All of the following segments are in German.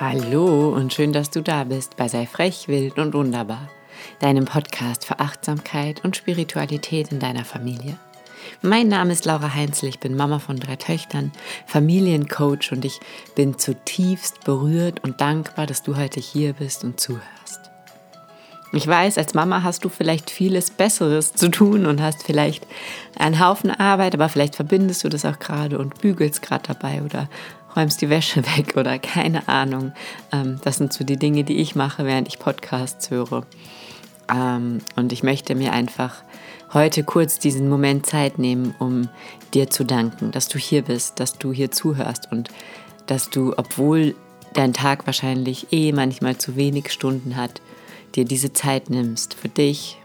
Hallo und schön, dass du da bist bei Sei frech, wild und wunderbar, deinem Podcast für Achtsamkeit und Spiritualität in deiner Familie. Mein Name ist Laura Heinzel, ich bin Mama von drei Töchtern, Familiencoach und ich bin zutiefst berührt und dankbar, dass du heute hier bist und zuhörst. Ich weiß, als Mama hast du vielleicht vieles Besseres zu tun und hast vielleicht einen Haufen Arbeit, aber vielleicht verbindest du das auch gerade und bügelst gerade dabei oder räumst die Wäsche weg oder keine Ahnung. Ähm, das sind so die Dinge, die ich mache, während ich Podcasts höre. Ähm, und ich möchte mir einfach heute kurz diesen Moment Zeit nehmen, um dir zu danken, dass du hier bist, dass du hier zuhörst und dass du, obwohl dein Tag wahrscheinlich eh manchmal zu wenig Stunden hat, dir diese Zeit nimmst für dich,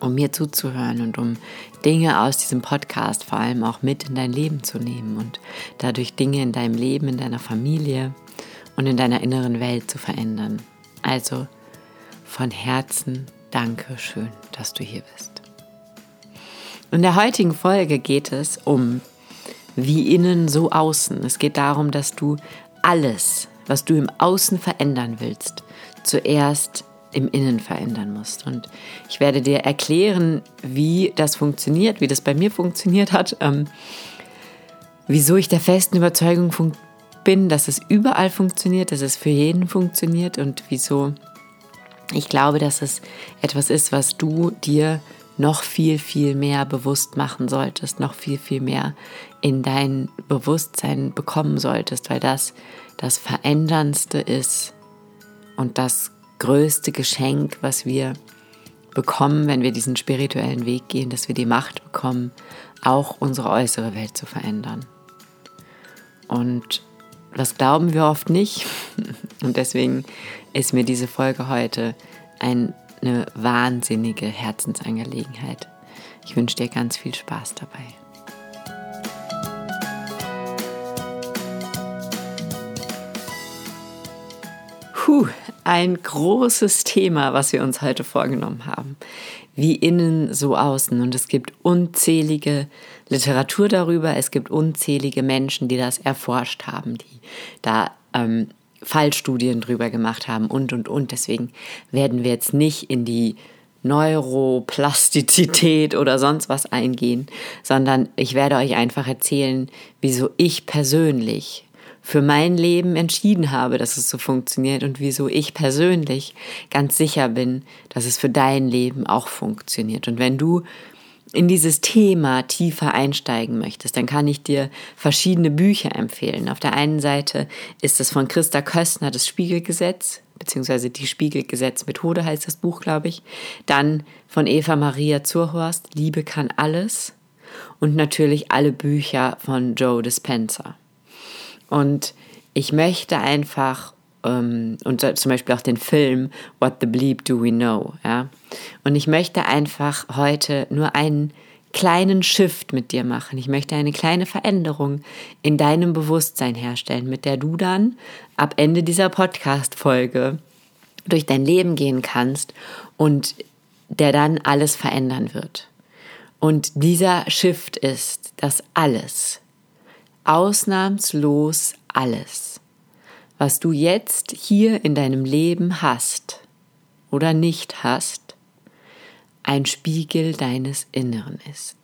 um mir zuzuhören und um Dinge aus diesem Podcast vor allem auch mit in dein Leben zu nehmen und dadurch Dinge in deinem Leben, in deiner Familie und in deiner inneren Welt zu verändern. Also von Herzen danke schön, dass du hier bist. In der heutigen Folge geht es um wie innen so außen. Es geht darum, dass du alles, was du im Außen verändern willst, zuerst im Innen verändern musst. Und ich werde dir erklären, wie das funktioniert, wie das bei mir funktioniert hat, ähm, wieso ich der festen Überzeugung bin, dass es überall funktioniert, dass es für jeden funktioniert und wieso ich glaube, dass es etwas ist, was du dir noch viel, viel mehr bewusst machen solltest, noch viel, viel mehr in dein Bewusstsein bekommen solltest, weil das das Veränderndste ist und das größte Geschenk, was wir bekommen, wenn wir diesen spirituellen Weg gehen, dass wir die Macht bekommen, auch unsere äußere Welt zu verändern. Und das glauben wir oft nicht. Und deswegen ist mir diese Folge heute eine wahnsinnige Herzensangelegenheit. Ich wünsche dir ganz viel Spaß dabei. Puh, ein großes Thema, was wir uns heute vorgenommen haben. Wie innen, so außen. Und es gibt unzählige Literatur darüber, es gibt unzählige Menschen, die das erforscht haben, die da ähm, Fallstudien drüber gemacht haben und, und, und. Deswegen werden wir jetzt nicht in die Neuroplastizität oder sonst was eingehen, sondern ich werde euch einfach erzählen, wieso ich persönlich für mein Leben entschieden habe, dass es so funktioniert und wieso ich persönlich ganz sicher bin, dass es für dein Leben auch funktioniert. Und wenn du in dieses Thema tiefer einsteigen möchtest, dann kann ich dir verschiedene Bücher empfehlen. Auf der einen Seite ist es von Christa Köstner das Spiegelgesetz, beziehungsweise die Spiegelgesetzmethode heißt das Buch, glaube ich. Dann von Eva Maria Zurhorst, Liebe kann alles. Und natürlich alle Bücher von Joe Dispenza. Und ich möchte einfach, ähm, und zum Beispiel auch den Film What the Bleep Do We Know, ja. Und ich möchte einfach heute nur einen kleinen Shift mit dir machen. Ich möchte eine kleine Veränderung in deinem Bewusstsein herstellen, mit der du dann ab Ende dieser Podcast-Folge durch dein Leben gehen kannst und der dann alles verändern wird. Und dieser Shift ist, dass alles, ausnahmslos alles, was du jetzt hier in deinem Leben hast oder nicht hast, ein Spiegel deines Inneren ist.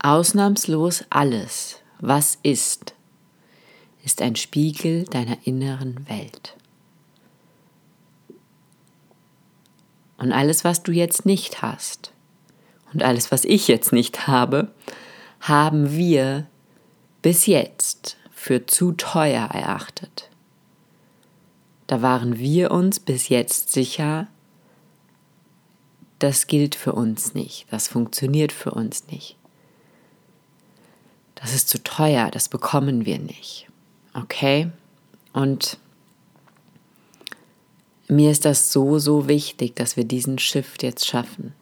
Ausnahmslos alles, was ist, ist ein Spiegel deiner inneren Welt. Und alles, was du jetzt nicht hast, und alles, was ich jetzt nicht habe, haben wir bis jetzt für zu teuer erachtet. Da waren wir uns bis jetzt sicher, das gilt für uns nicht, das funktioniert für uns nicht. Das ist zu teuer, das bekommen wir nicht. Okay? Und mir ist das so, so wichtig, dass wir diesen Shift jetzt schaffen.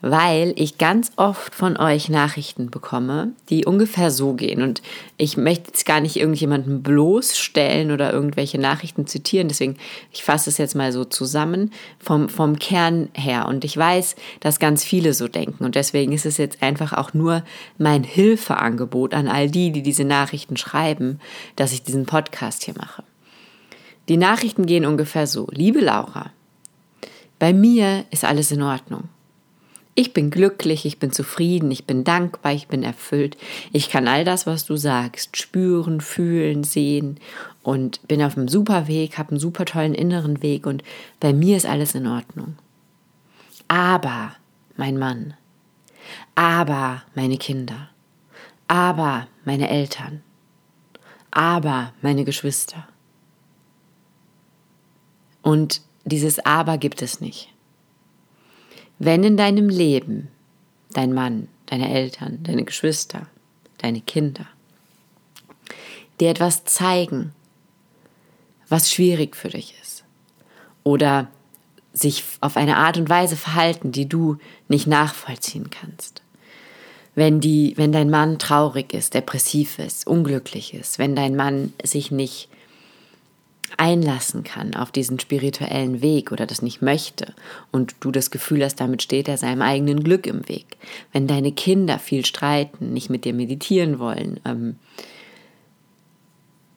Weil ich ganz oft von euch Nachrichten bekomme, die ungefähr so gehen. Und ich möchte jetzt gar nicht irgendjemanden bloßstellen oder irgendwelche Nachrichten zitieren. Deswegen, ich fasse es jetzt mal so zusammen vom, vom Kern her. Und ich weiß, dass ganz viele so denken. Und deswegen ist es jetzt einfach auch nur mein Hilfeangebot an all die, die diese Nachrichten schreiben, dass ich diesen Podcast hier mache. Die Nachrichten gehen ungefähr so. Liebe Laura, bei mir ist alles in Ordnung. Ich bin glücklich, ich bin zufrieden, ich bin dankbar, ich bin erfüllt. Ich kann all das, was du sagst, spüren, fühlen, sehen und bin auf einem super Weg, habe einen super tollen inneren Weg und bei mir ist alles in Ordnung. Aber mein Mann, aber meine Kinder, aber meine Eltern, aber meine Geschwister. Und dieses Aber gibt es nicht. Wenn in deinem Leben dein Mann, deine Eltern, deine Geschwister, deine Kinder dir etwas zeigen, was schwierig für dich ist oder sich auf eine Art und Weise verhalten, die du nicht nachvollziehen kannst. Wenn, die, wenn dein Mann traurig ist, depressiv ist, unglücklich ist, wenn dein Mann sich nicht einlassen kann auf diesen spirituellen Weg oder das nicht möchte und du das Gefühl hast, damit steht er seinem eigenen Glück im Weg. Wenn deine Kinder viel streiten, nicht mit dir meditieren wollen, ähm,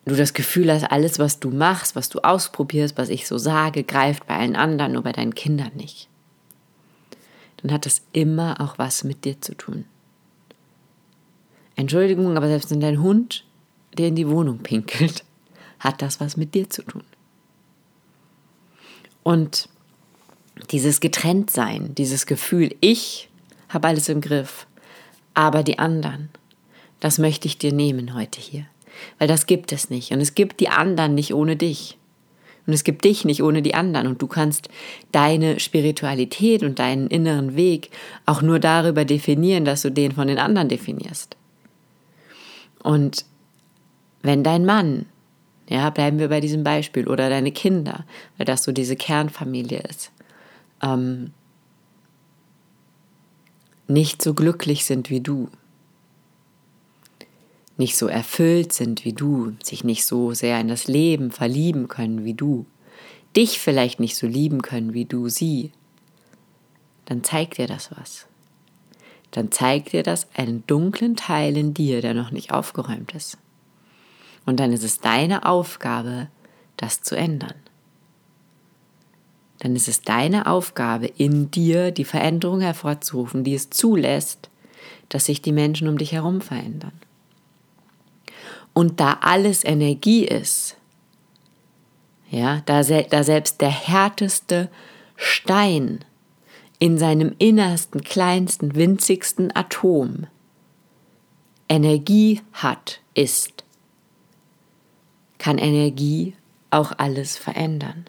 du das Gefühl hast, alles, was du machst, was du ausprobierst, was ich so sage, greift bei allen anderen, nur bei deinen Kindern nicht, dann hat das immer auch was mit dir zu tun. Entschuldigung, aber selbst wenn dein Hund dir in die Wohnung pinkelt, hat das was mit dir zu tun. Und dieses Getrenntsein, dieses Gefühl, ich habe alles im Griff, aber die anderen, das möchte ich dir nehmen heute hier. Weil das gibt es nicht. Und es gibt die anderen nicht ohne dich. Und es gibt dich nicht ohne die anderen. Und du kannst deine Spiritualität und deinen inneren Weg auch nur darüber definieren, dass du den von den anderen definierst. Und wenn dein Mann ja, bleiben wir bei diesem Beispiel. Oder deine Kinder, weil das so diese Kernfamilie ist. Ähm, nicht so glücklich sind wie du. Nicht so erfüllt sind wie du. Sich nicht so sehr in das Leben verlieben können wie du. Dich vielleicht nicht so lieben können wie du sie. Dann zeigt dir das was. Dann zeigt dir das einen dunklen Teil in dir, der noch nicht aufgeräumt ist. Und dann ist es deine Aufgabe, das zu ändern. Dann ist es deine Aufgabe, in dir die Veränderung hervorzurufen, die es zulässt, dass sich die Menschen um dich herum verändern. Und da alles Energie ist, ja, da, da selbst der härteste Stein in seinem innersten, kleinsten, winzigsten Atom Energie hat, ist, kann Energie auch alles verändern.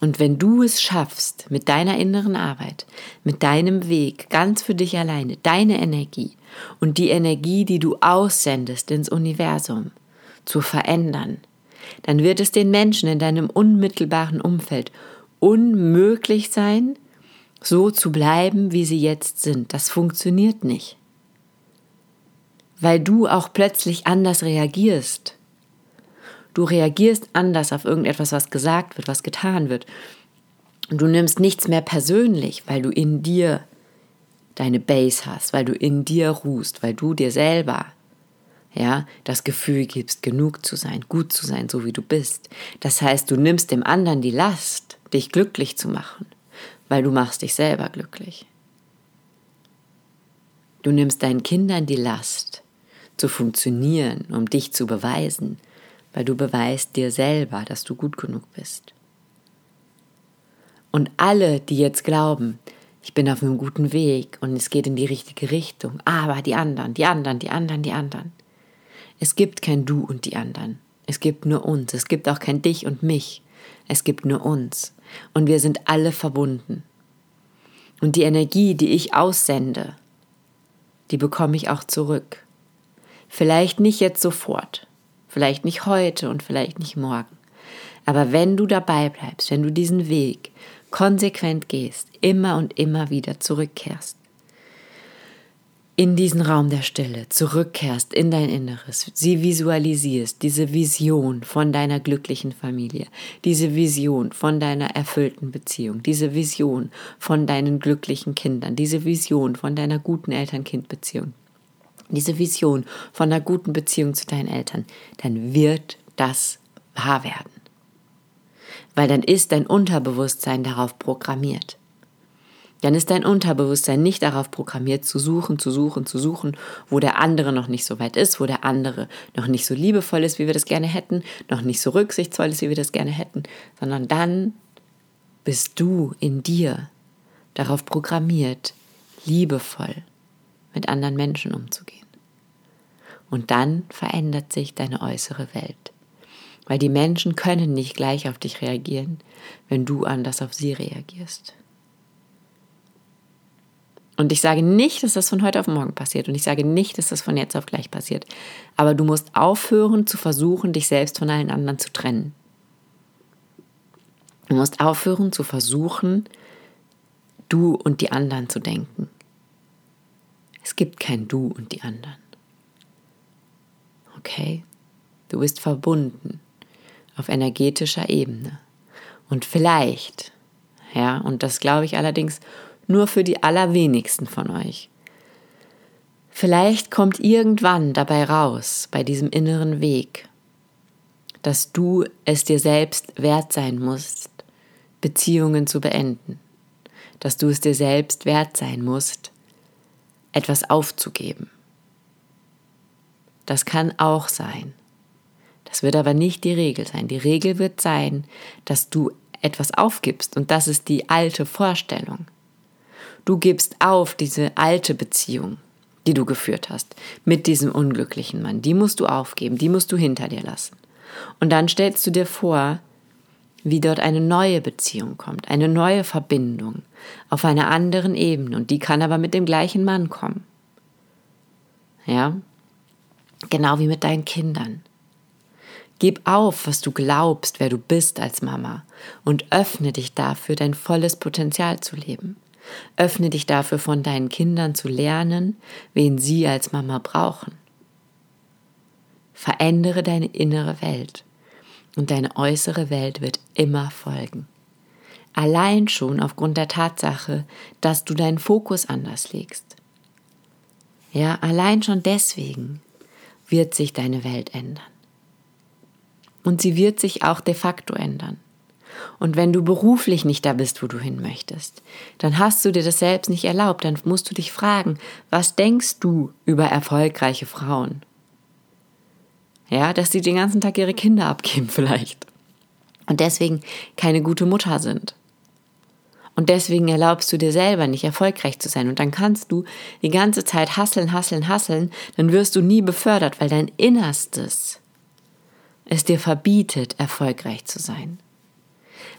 Und wenn du es schaffst, mit deiner inneren Arbeit, mit deinem Weg, ganz für dich alleine, deine Energie und die Energie, die du aussendest ins Universum, zu verändern, dann wird es den Menschen in deinem unmittelbaren Umfeld unmöglich sein, so zu bleiben, wie sie jetzt sind. Das funktioniert nicht. Weil du auch plötzlich anders reagierst. Du reagierst anders auf irgendetwas, was gesagt wird, was getan wird. Und du nimmst nichts mehr persönlich, weil du in dir deine Base hast, weil du in dir ruhst, weil du dir selber ja, das Gefühl gibst, genug zu sein, gut zu sein, so wie du bist. Das heißt, du nimmst dem anderen die Last, dich glücklich zu machen, weil du machst dich selber glücklich. Du nimmst deinen Kindern die Last, zu funktionieren, um dich zu beweisen, weil du beweist dir selber, dass du gut genug bist. Und alle, die jetzt glauben, ich bin auf einem guten Weg und es geht in die richtige Richtung, aber die anderen, die anderen, die anderen, die anderen. Es gibt kein Du und die anderen. Es gibt nur uns. Es gibt auch kein Dich und mich. Es gibt nur uns. Und wir sind alle verbunden. Und die Energie, die ich aussende, die bekomme ich auch zurück. Vielleicht nicht jetzt sofort, Vielleicht nicht heute und vielleicht nicht morgen. Aber wenn du dabei bleibst, wenn du diesen Weg konsequent gehst, immer und immer wieder zurückkehrst, in diesen Raum der Stille, zurückkehrst in dein Inneres, sie visualisierst, diese Vision von deiner glücklichen Familie, diese Vision von deiner erfüllten Beziehung, diese Vision von deinen glücklichen Kindern, diese Vision von deiner guten Eltern-Kind-Beziehung, diese Vision von einer guten Beziehung zu deinen Eltern, dann wird das wahr werden. Weil dann ist dein Unterbewusstsein darauf programmiert. Dann ist dein Unterbewusstsein nicht darauf programmiert, zu suchen, zu suchen, zu suchen, wo der andere noch nicht so weit ist, wo der andere noch nicht so liebevoll ist, wie wir das gerne hätten, noch nicht so rücksichtsvoll ist, wie wir das gerne hätten, sondern dann bist du in dir darauf programmiert, liebevoll mit anderen Menschen umzugehen. Und dann verändert sich deine äußere Welt. Weil die Menschen können nicht gleich auf dich reagieren, wenn du anders auf sie reagierst. Und ich sage nicht, dass das von heute auf morgen passiert. Und ich sage nicht, dass das von jetzt auf gleich passiert. Aber du musst aufhören zu versuchen, dich selbst von allen anderen zu trennen. Du musst aufhören zu versuchen, du und die anderen zu denken. Es gibt kein Du und die anderen. Okay? Du bist verbunden auf energetischer Ebene. Und vielleicht, ja, und das glaube ich allerdings nur für die allerwenigsten von euch. Vielleicht kommt irgendwann dabei raus, bei diesem inneren Weg, dass du es dir selbst wert sein musst, Beziehungen zu beenden, dass du es dir selbst wert sein musst, etwas aufzugeben. Das kann auch sein. Das wird aber nicht die Regel sein. Die Regel wird sein, dass du etwas aufgibst und das ist die alte Vorstellung. Du gibst auf diese alte Beziehung, die du geführt hast, mit diesem unglücklichen Mann. Die musst du aufgeben, die musst du hinter dir lassen. Und dann stellst du dir vor, wie dort eine neue Beziehung kommt, eine neue Verbindung auf einer anderen Ebene und die kann aber mit dem gleichen Mann kommen. Ja? Genau wie mit deinen Kindern. Gib auf, was du glaubst, wer du bist als Mama und öffne dich dafür, dein volles Potenzial zu leben. Öffne dich dafür, von deinen Kindern zu lernen, wen sie als Mama brauchen. Verändere deine innere Welt und deine äußere Welt wird immer folgen. Allein schon aufgrund der Tatsache, dass du deinen Fokus anders legst. Ja, allein schon deswegen wird sich deine Welt ändern. Und sie wird sich auch de facto ändern. Und wenn du beruflich nicht da bist, wo du hin möchtest, dann hast du dir das selbst nicht erlaubt. Dann musst du dich fragen, was denkst du über erfolgreiche Frauen? Ja, dass sie den ganzen Tag ihre Kinder abgeben vielleicht. Und deswegen keine gute Mutter sind. Und deswegen erlaubst du dir selber nicht erfolgreich zu sein. Und dann kannst du die ganze Zeit hasseln, hasseln, hasseln. Dann wirst du nie befördert, weil dein Innerstes es dir verbietet, erfolgreich zu sein.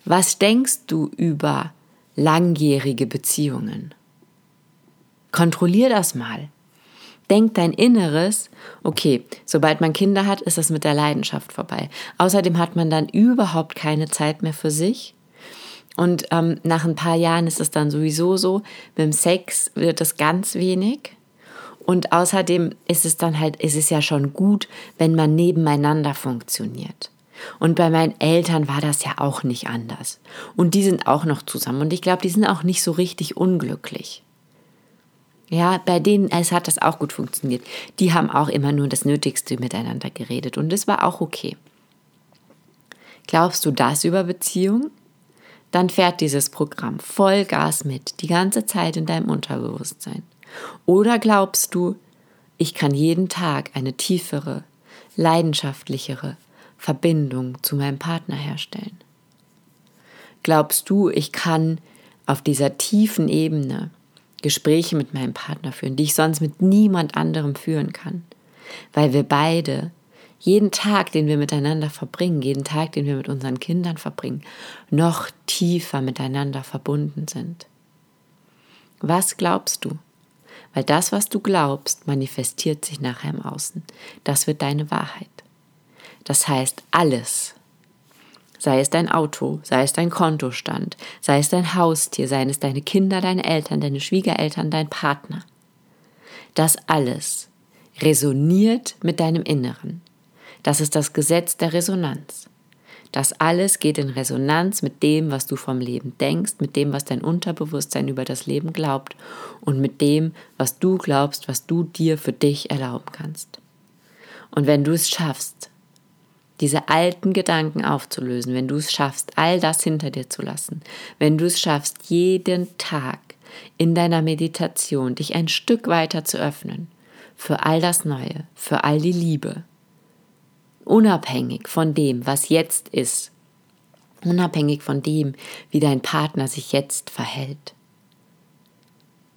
Was denkst du über langjährige Beziehungen? Kontrollier das mal. Denk dein Inneres, okay, sobald man Kinder hat, ist das mit der Leidenschaft vorbei. Außerdem hat man dann überhaupt keine Zeit mehr für sich. Und ähm, nach ein paar Jahren ist es dann sowieso so, mit dem Sex wird es ganz wenig. Und außerdem ist es dann halt, ist es ja schon gut, wenn man nebeneinander funktioniert. Und bei meinen Eltern war das ja auch nicht anders. Und die sind auch noch zusammen. Und ich glaube, die sind auch nicht so richtig unglücklich. Ja, bei denen es hat das auch gut funktioniert. Die haben auch immer nur das Nötigste miteinander geredet und es war auch okay. Glaubst du das über Beziehung? Dann fährt dieses Programm Vollgas mit, die ganze Zeit in deinem Unterbewusstsein. Oder glaubst du, ich kann jeden Tag eine tiefere, leidenschaftlichere, Verbindung zu meinem Partner herstellen? Glaubst du, ich kann auf dieser tiefen Ebene Gespräche mit meinem Partner führen, die ich sonst mit niemand anderem führen kann? Weil wir beide jeden Tag, den wir miteinander verbringen, jeden Tag, den wir mit unseren Kindern verbringen, noch tiefer miteinander verbunden sind. Was glaubst du? Weil das, was du glaubst, manifestiert sich nachher im Außen. Das wird deine Wahrheit. Das heißt, alles, sei es dein Auto, sei es dein Kontostand, sei es dein Haustier, seien es deine Kinder, deine Eltern, deine Schwiegereltern, dein Partner. Das alles resoniert mit deinem Inneren. Das ist das Gesetz der Resonanz. Das alles geht in Resonanz mit dem, was du vom Leben denkst, mit dem, was dein Unterbewusstsein über das Leben glaubt und mit dem, was du glaubst, was du dir für dich erlauben kannst. Und wenn du es schaffst, diese alten Gedanken aufzulösen, wenn du es schaffst, all das hinter dir zu lassen, wenn du es schaffst, jeden Tag in deiner Meditation dich ein Stück weiter zu öffnen für all das Neue, für all die Liebe, unabhängig von dem, was jetzt ist, unabhängig von dem, wie dein Partner sich jetzt verhält.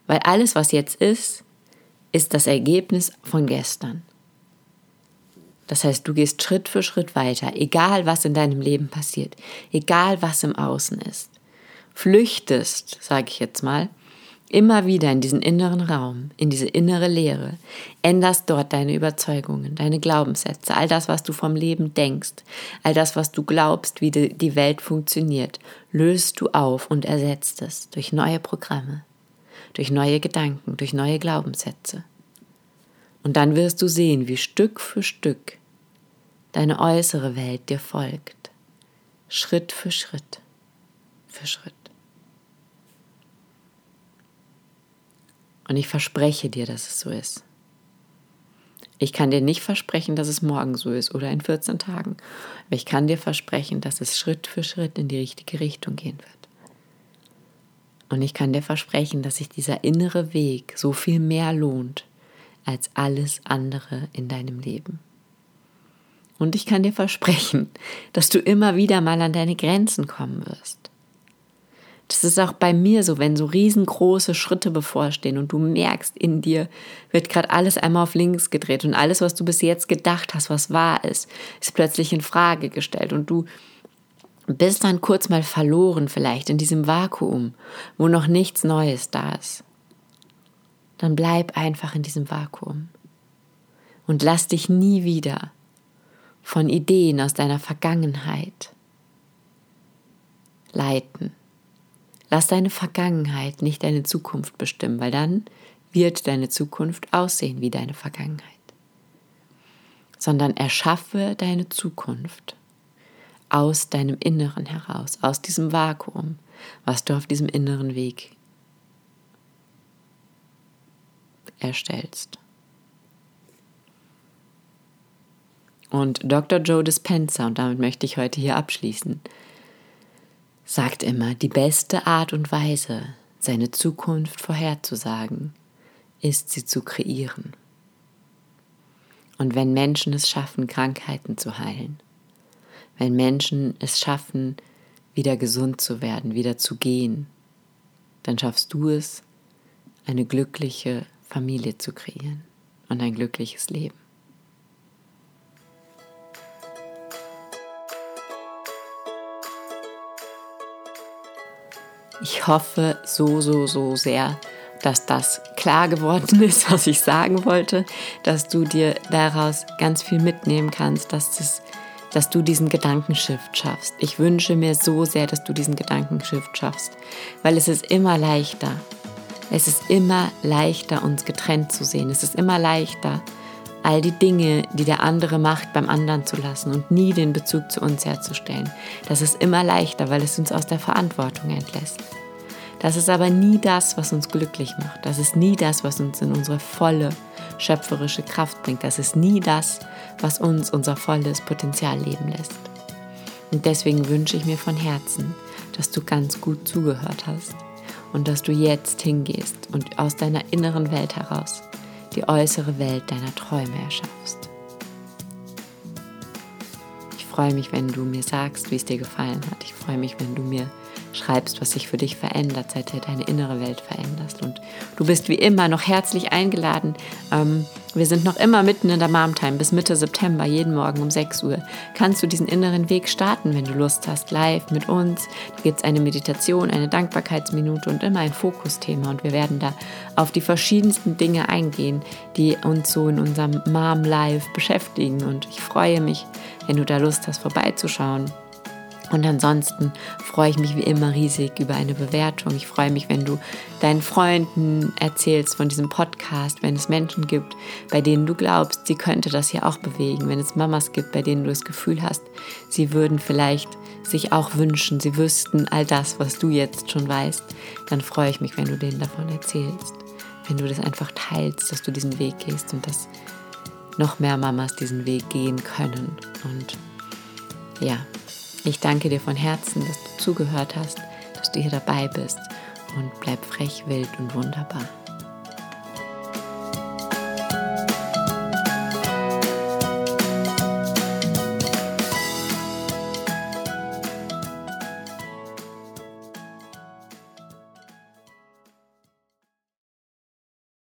Weil alles, was jetzt ist, ist das Ergebnis von gestern. Das heißt, du gehst Schritt für Schritt weiter, egal was in deinem Leben passiert, egal was im Außen ist. Flüchtest, sage ich jetzt mal, immer wieder in diesen inneren Raum, in diese innere Leere, änderst dort deine Überzeugungen, deine Glaubenssätze, all das, was du vom Leben denkst, all das, was du glaubst, wie die Welt funktioniert, löst du auf und ersetzt es durch neue Programme, durch neue Gedanken, durch neue Glaubenssätze. Und dann wirst du sehen, wie Stück für Stück deine äußere Welt dir folgt, Schritt für Schritt für Schritt. Und ich verspreche dir, dass es so ist. Ich kann dir nicht versprechen, dass es morgen so ist oder in 14 Tagen. Aber ich kann dir versprechen, dass es Schritt für Schritt in die richtige Richtung gehen wird. Und ich kann dir versprechen, dass sich dieser innere Weg so viel mehr lohnt als alles andere in deinem Leben. Und ich kann dir versprechen, dass du immer wieder mal an deine Grenzen kommen wirst. Das ist auch bei mir so, wenn so riesengroße Schritte bevorstehen und du merkst, in dir wird gerade alles einmal auf links gedreht und alles, was du bis jetzt gedacht hast, was wahr ist, ist plötzlich in Frage gestellt und du bist dann kurz mal verloren vielleicht in diesem Vakuum, wo noch nichts Neues da ist. Dann bleib einfach in diesem Vakuum und lass dich nie wieder von Ideen aus deiner Vergangenheit leiten. Lass deine Vergangenheit nicht deine Zukunft bestimmen, weil dann wird deine Zukunft aussehen wie deine Vergangenheit. Sondern erschaffe deine Zukunft aus deinem Inneren heraus, aus diesem Vakuum, was du auf diesem inneren Weg erstellst. Und Dr. Joe Dispenza, und damit möchte ich heute hier abschließen, sagt immer, die beste Art und Weise, seine Zukunft vorherzusagen, ist sie zu kreieren. Und wenn Menschen es schaffen, Krankheiten zu heilen, wenn Menschen es schaffen, wieder gesund zu werden, wieder zu gehen, dann schaffst du es, eine glückliche Familie zu kreieren und ein glückliches Leben. Ich hoffe so, so, so sehr, dass das klar geworden ist, was ich sagen wollte, dass du dir daraus ganz viel mitnehmen kannst, dass, das, dass du diesen Gedankenshift schaffst. Ich wünsche mir so sehr, dass du diesen Gedankenshift schaffst, weil es ist immer leichter. Es ist immer leichter, uns getrennt zu sehen. Es ist immer leichter, all die Dinge, die der andere macht, beim anderen zu lassen und nie den Bezug zu uns herzustellen. Das ist immer leichter, weil es uns aus der Verantwortung entlässt. Das ist aber nie das, was uns glücklich macht. Das ist nie das, was uns in unsere volle schöpferische Kraft bringt. Das ist nie das, was uns unser volles Potenzial leben lässt. Und deswegen wünsche ich mir von Herzen, dass du ganz gut zugehört hast und dass du jetzt hingehst und aus deiner inneren Welt heraus die äußere Welt deiner Träume erschaffst. Ich freue mich, wenn du mir sagst, wie es dir gefallen hat. Ich freue mich, wenn du mir schreibst, was sich für dich verändert, seit du deine innere Welt veränderst. Und du bist wie immer noch herzlich eingeladen. Ähm, wir sind noch immer mitten in der Mom Time bis Mitte September, jeden Morgen um 6 Uhr. Kannst du diesen inneren Weg starten, wenn du Lust hast, live mit uns. Da gibt es eine Meditation, eine Dankbarkeitsminute und immer ein Fokusthema. Und wir werden da auf die verschiedensten Dinge eingehen, die uns so in unserem Mom Live beschäftigen. Und ich freue mich, wenn du da Lust hast, vorbeizuschauen. Und ansonsten freue ich mich wie immer riesig über eine Bewertung. Ich freue mich, wenn du deinen Freunden erzählst von diesem Podcast, wenn es Menschen gibt, bei denen du glaubst, sie könnte das hier auch bewegen, wenn es Mamas gibt, bei denen du das Gefühl hast, sie würden vielleicht sich auch wünschen, sie wüssten all das, was du jetzt schon weißt, dann freue ich mich, wenn du denen davon erzählst, wenn du das einfach teilst, dass du diesen Weg gehst und dass noch mehr Mamas diesen Weg gehen können. Und ja, ich danke dir von Herzen, dass du zugehört hast, dass du hier dabei bist und bleib frech, wild und wunderbar.